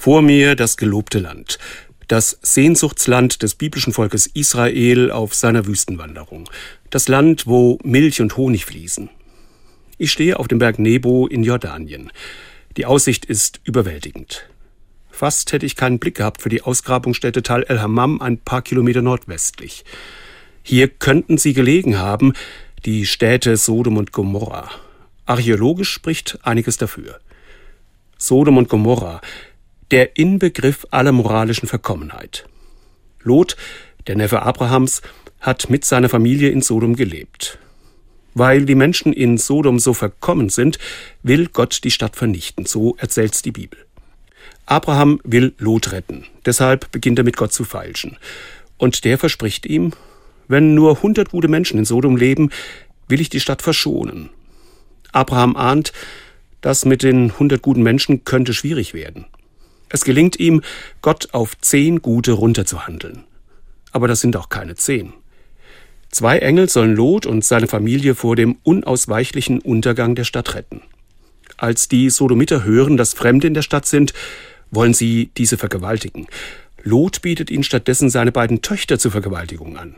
Vor mir das gelobte Land, das Sehnsuchtsland des biblischen Volkes Israel auf seiner Wüstenwanderung, das Land, wo Milch und Honig fließen. Ich stehe auf dem Berg Nebo in Jordanien. Die Aussicht ist überwältigend. Fast hätte ich keinen Blick gehabt für die Ausgrabungsstätte Tal El Hammam ein paar Kilometer nordwestlich. Hier könnten sie gelegen haben, die Städte Sodom und Gomorra. Archäologisch spricht einiges dafür. Sodom und Gomorra, der Inbegriff aller moralischen Verkommenheit. Lot, der Neffe Abrahams, hat mit seiner Familie in Sodom gelebt. Weil die Menschen in Sodom so verkommen sind, will Gott die Stadt vernichten, so erzählt's die Bibel. Abraham will Lot retten, deshalb beginnt er mit Gott zu feilschen. Und der verspricht ihm, wenn nur hundert gute Menschen in Sodom leben, will ich die Stadt verschonen. Abraham ahnt, das mit den hundert guten Menschen könnte schwierig werden. Es gelingt ihm, Gott auf zehn Gute runterzuhandeln. Aber das sind auch keine zehn. Zwei Engel sollen Lot und seine Familie vor dem unausweichlichen Untergang der Stadt retten. Als die Sodomiter hören, dass Fremde in der Stadt sind, wollen sie diese vergewaltigen. Lot bietet ihnen stattdessen seine beiden Töchter zur Vergewaltigung an.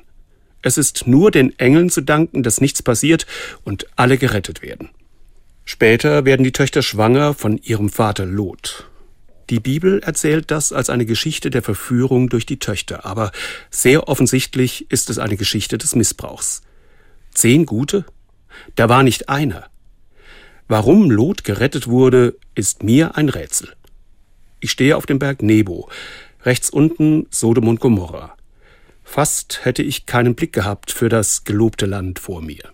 Es ist nur den Engeln zu danken, dass nichts passiert und alle gerettet werden. Später werden die Töchter schwanger von ihrem Vater Lot. Die Bibel erzählt das als eine Geschichte der Verführung durch die Töchter, aber sehr offensichtlich ist es eine Geschichte des Missbrauchs. Zehn gute? Da war nicht einer. Warum Lot gerettet wurde, ist mir ein Rätsel. Ich stehe auf dem Berg Nebo, rechts unten Sodom und Gomorra. Fast hätte ich keinen Blick gehabt für das gelobte Land vor mir.